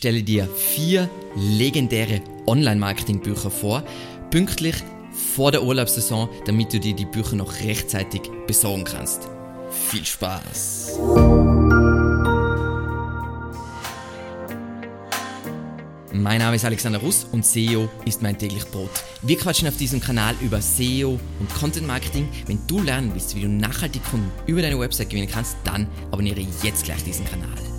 stelle dir vier legendäre Online-Marketing-Bücher vor, pünktlich vor der Urlaubssaison, damit du dir die Bücher noch rechtzeitig besorgen kannst. Viel Spaß! Mein Name ist Alexander Russ und SEO ist mein täglich Brot. Wir quatschen auf diesem Kanal über SEO und Content Marketing. Wenn du lernen willst, wie du nachhaltig Kunden über deine Website gewinnen kannst, dann abonniere jetzt gleich diesen Kanal.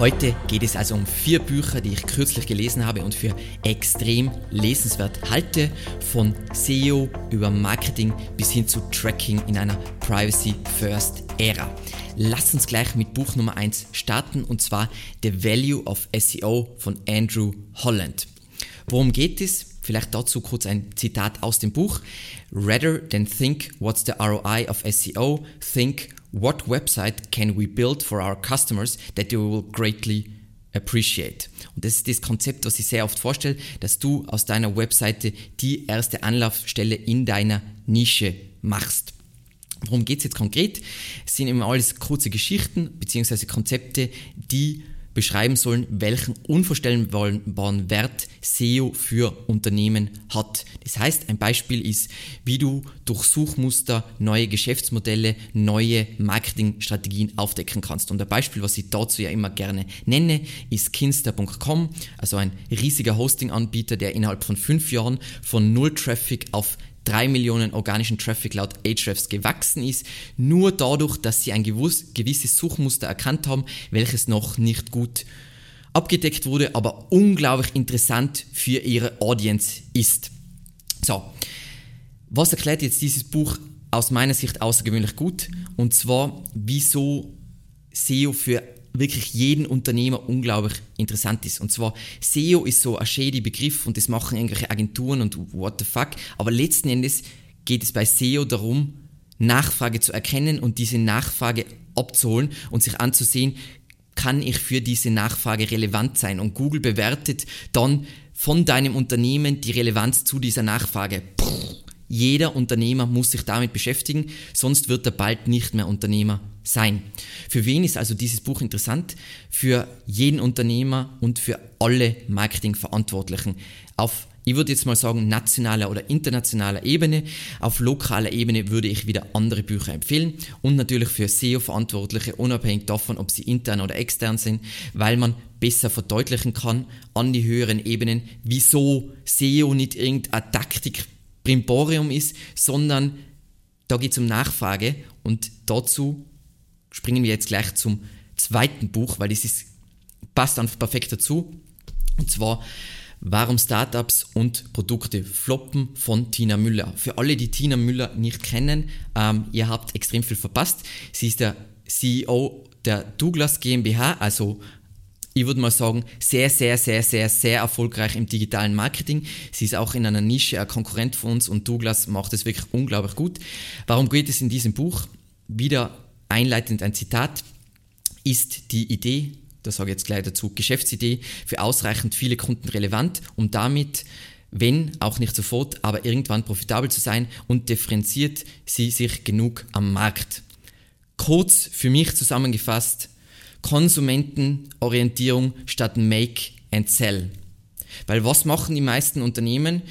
Heute geht es also um vier Bücher, die ich kürzlich gelesen habe und für extrem lesenswert halte, von SEO über Marketing bis hin zu Tracking in einer Privacy First Ära. Lass uns gleich mit Buch Nummer 1 starten und zwar The Value of SEO von Andrew Holland. Worum geht es? Vielleicht dazu kurz ein Zitat aus dem Buch. Rather than think what's the ROI of SEO, think what website can we build for our customers that they will greatly appreciate. Und das ist das Konzept, was ich sehr oft vorstelle, dass du aus deiner Webseite die erste Anlaufstelle in deiner Nische machst. Worum geht es jetzt konkret? Es sind immer alles kurze Geschichten bzw. Konzepte, die beschreiben sollen, welchen unvorstellbaren Wert SEO für Unternehmen hat. Das heißt, ein Beispiel ist, wie du durch Suchmuster neue Geschäftsmodelle, neue Marketingstrategien aufdecken kannst. Und ein Beispiel, was ich dazu ja immer gerne nenne, ist kinster.com, also ein riesiger Hosting-Anbieter, der innerhalb von fünf Jahren von Null Traffic auf 3 Millionen organischen Traffic laut Ahrefs gewachsen ist, nur dadurch, dass sie ein gewisses Suchmuster erkannt haben, welches noch nicht gut abgedeckt wurde, aber unglaublich interessant für ihre Audience ist. So, was erklärt jetzt dieses Buch aus meiner Sicht außergewöhnlich gut? Und zwar, wieso SEO für wirklich jeden Unternehmer unglaublich interessant ist. Und zwar SEO ist so ein shady Begriff und das machen irgendwelche Agenturen und what the fuck. Aber letzten Endes geht es bei SEO darum, Nachfrage zu erkennen und diese Nachfrage abzuholen und sich anzusehen, kann ich für diese Nachfrage relevant sein. Und Google bewertet dann von deinem Unternehmen die Relevanz zu dieser Nachfrage. Puh, jeder Unternehmer muss sich damit beschäftigen, sonst wird er bald nicht mehr Unternehmer sein. Für wen ist also dieses Buch interessant? Für jeden Unternehmer und für alle Marketingverantwortlichen auf ich würde jetzt mal sagen, nationaler oder internationaler Ebene. Auf lokaler Ebene würde ich wieder andere Bücher empfehlen und natürlich für SEO-Verantwortliche, unabhängig davon, ob sie intern oder extern sind, weil man besser verdeutlichen kann an die höheren Ebenen, wieso SEO nicht irgendeine Taktik Primborium ist, sondern da geht es um Nachfrage und dazu springen wir jetzt gleich zum zweiten Buch, weil das ist, passt einfach perfekt dazu. Und zwar Warum Startups und Produkte floppen von Tina Müller. Für alle, die Tina Müller nicht kennen, ähm, ihr habt extrem viel verpasst. Sie ist der CEO der Douglas GmbH, also ich würde mal sagen, sehr, sehr, sehr, sehr, sehr erfolgreich im digitalen Marketing. Sie ist auch in einer Nische ein Konkurrent von uns und Douglas macht es wirklich unglaublich gut. Warum geht es in diesem Buch? Wieder einleitend ein Zitat. Ist die Idee, das sage ich jetzt gleich dazu, Geschäftsidee für ausreichend viele Kunden relevant, um damit wenn auch nicht sofort, aber irgendwann profitabel zu sein und differenziert sie sich genug am Markt. Kurz für mich zusammengefasst, Konsumentenorientierung statt Make and Sell. Weil was machen die meisten Unternehmen?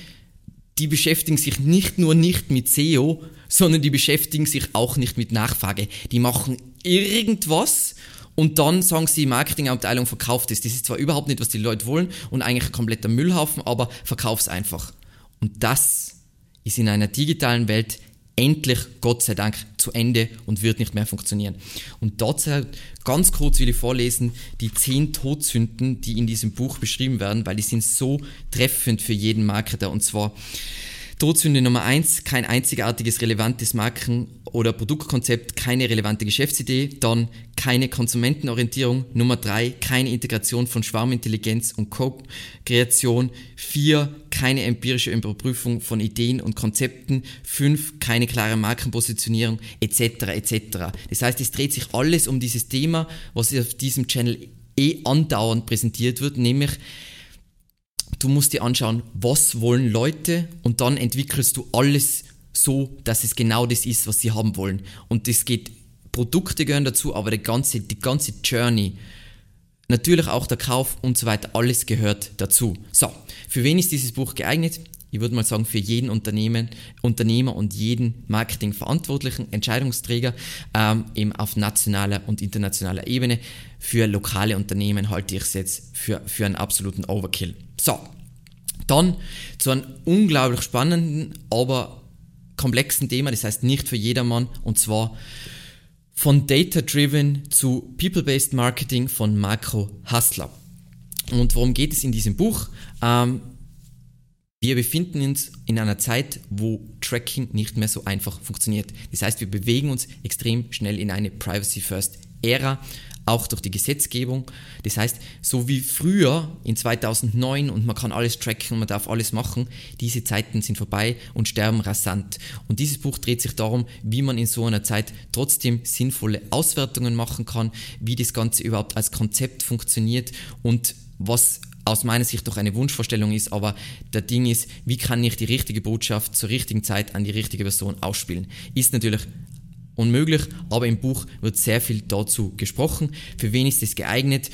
Die beschäftigen sich nicht nur nicht mit SEO, sondern die beschäftigen sich auch nicht mit Nachfrage. Die machen irgendwas und dann sagen sie, Marketingabteilung verkauft es. Das ist zwar überhaupt nicht, was die Leute wollen und eigentlich ein kompletter Müllhaufen, aber verkauf's einfach. Und das ist in einer digitalen Welt endlich, Gott sei Dank, zu Ende und wird nicht mehr funktionieren. Und dazu ganz kurz will ich vorlesen die zehn Todsünden, die in diesem Buch beschrieben werden, weil die sind so treffend für jeden Marketer. Und zwar Todsünde Nummer eins, kein einzigartiges relevantes Marken- oder Produktkonzept, keine relevante Geschäftsidee. Dann keine Konsumentenorientierung. Nummer drei, keine Integration von Schwarmintelligenz und Co-Kreation. Vier, keine empirische Überprüfung von Ideen und Konzepten. Fünf, keine klare Markenpositionierung, etc. etc. Das heißt, es dreht sich alles um dieses Thema, was auf diesem Channel eh andauernd präsentiert wird, nämlich du musst dir anschauen, was wollen Leute und dann entwickelst du alles so, dass es genau das ist, was sie haben wollen. Und das geht, Produkte gehören dazu, aber die ganze, die ganze Journey Natürlich auch der Kauf und so weiter, alles gehört dazu. So, für wen ist dieses Buch geeignet? Ich würde mal sagen, für jeden Unternehmen, Unternehmer und jeden Marketingverantwortlichen, Entscheidungsträger, ähm, eben auf nationaler und internationaler Ebene. Für lokale Unternehmen halte ich es jetzt für, für einen absoluten Overkill. So, dann zu einem unglaublich spannenden, aber komplexen Thema, das heißt nicht für jedermann, und zwar von Data-Driven zu People-Based Marketing von Marco Hassler. Und worum geht es in diesem Buch? Ähm, wir befinden uns in einer Zeit, wo Tracking nicht mehr so einfach funktioniert. Das heißt, wir bewegen uns extrem schnell in eine Privacy-First-Ära auch durch die Gesetzgebung. Das heißt, so wie früher in 2009 und man kann alles tracken, man darf alles machen, diese Zeiten sind vorbei und sterben rasant. Und dieses Buch dreht sich darum, wie man in so einer Zeit trotzdem sinnvolle Auswertungen machen kann, wie das Ganze überhaupt als Konzept funktioniert und was aus meiner Sicht doch eine Wunschvorstellung ist, aber der Ding ist, wie kann ich die richtige Botschaft zur richtigen Zeit an die richtige Person ausspielen? Ist natürlich unmöglich, aber im Buch wird sehr viel dazu gesprochen. Für wen ist es geeignet?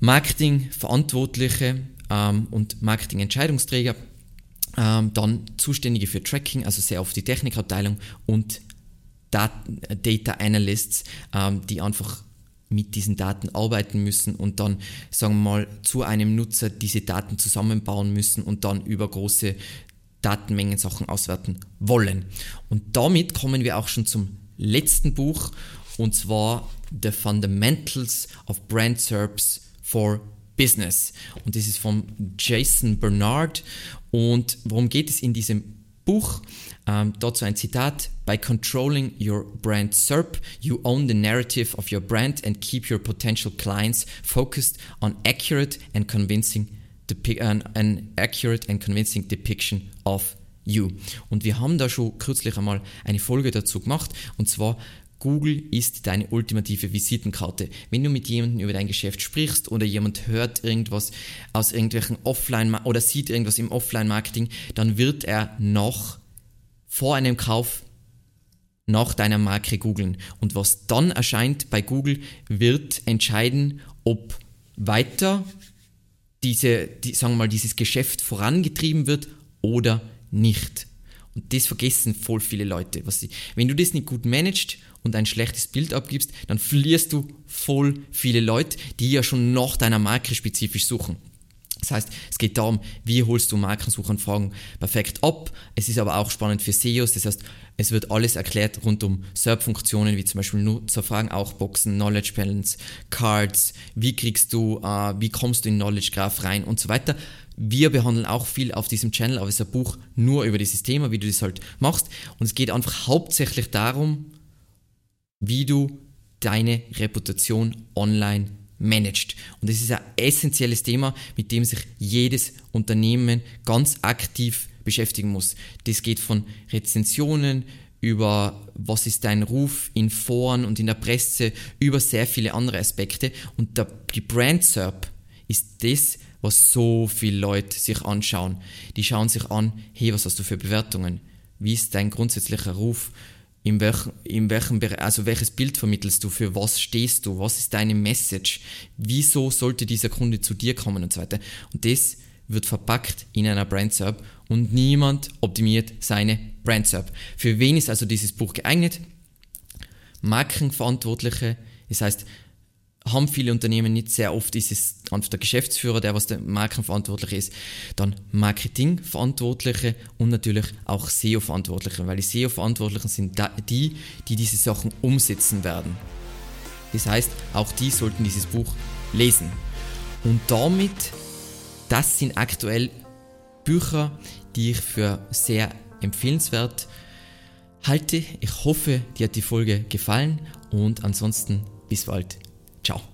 Marketingverantwortliche ähm, und Marketingentscheidungsträger, ähm, dann Zuständige für Tracking, also sehr oft die Technikabteilung und Data Analysts, ähm, die einfach mit diesen Daten arbeiten müssen und dann, sagen wir mal, zu einem Nutzer diese Daten zusammenbauen müssen und dann über große Datenmengen Sachen auswerten wollen. Und damit kommen wir auch schon zum letzten Buch und zwar The Fundamentals of Brand SERPs for Business. Und das ist von Jason Bernard. Und worum geht es in diesem Buch? Ähm, dazu ein Zitat. By controlling your brand SERP, you own the narrative of your brand and keep your potential clients focused on accurate and convincing an, an accurate and convincing depiction of You. Und wir haben da schon kürzlich einmal eine Folge dazu gemacht und zwar Google ist deine ultimative Visitenkarte. Wenn du mit jemandem über dein Geschäft sprichst oder jemand hört irgendwas aus irgendwelchen Offline oder sieht irgendwas im Offline-Marketing, dann wird er noch vor einem Kauf nach deiner Marke googeln. Und was dann erscheint bei Google, wird entscheiden, ob weiter diese, die, sagen wir mal, dieses Geschäft vorangetrieben wird oder nicht. Und das vergessen voll viele Leute. Was sie, wenn du das nicht gut managst und ein schlechtes Bild abgibst, dann verlierst du voll viele Leute, die ja schon nach deiner Marke spezifisch suchen. Das heißt, es geht darum, wie holst du Markensuchanfragen perfekt ab. Es ist aber auch spannend für SEOs, das heißt, es wird alles erklärt rund um SERP-Funktionen, wie zum Beispiel Nutzerfragen, auch Boxen, Knowledge Panels, Cards, wie kriegst du, äh, wie kommst du in Knowledge Graph rein und so weiter. Wir behandeln auch viel auf diesem Channel, aber es ist ein Buch nur über dieses Thema, wie du das halt machst. Und es geht einfach hauptsächlich darum, wie du deine Reputation online managst. Und das ist ein essentielles Thema, mit dem sich jedes Unternehmen ganz aktiv beschäftigen muss. Das geht von Rezensionen über was ist dein Ruf in Foren und in der Presse, über sehr viele andere Aspekte. Und der, die Brand SERP ist das, was so viele Leute sich anschauen. Die schauen sich an, hey, was hast du für Bewertungen? Wie ist dein grundsätzlicher Ruf? In welchem, in welchem also welches Bild vermittelst du? Für was stehst du? Was ist deine Message? Wieso sollte dieser Kunde zu dir kommen und so weiter? Und das wird verpackt in einer Brand SERP und niemand optimiert seine Brand SERP. Für wen ist also dieses Buch geeignet? Markenverantwortliche, das heißt haben viele Unternehmen nicht sehr oft ist es einfach der Geschäftsführer, der was der Markenverantwortliche ist, dann Marketingverantwortliche und natürlich auch SEO-Verantwortliche, weil die SEO-Verantwortlichen sind die, die diese Sachen umsetzen werden. Das heißt, auch die sollten dieses Buch lesen. Und damit, das sind aktuell Bücher, die ich für sehr empfehlenswert halte. Ich hoffe, dir hat die Folge gefallen und ansonsten bis bald. Tchau.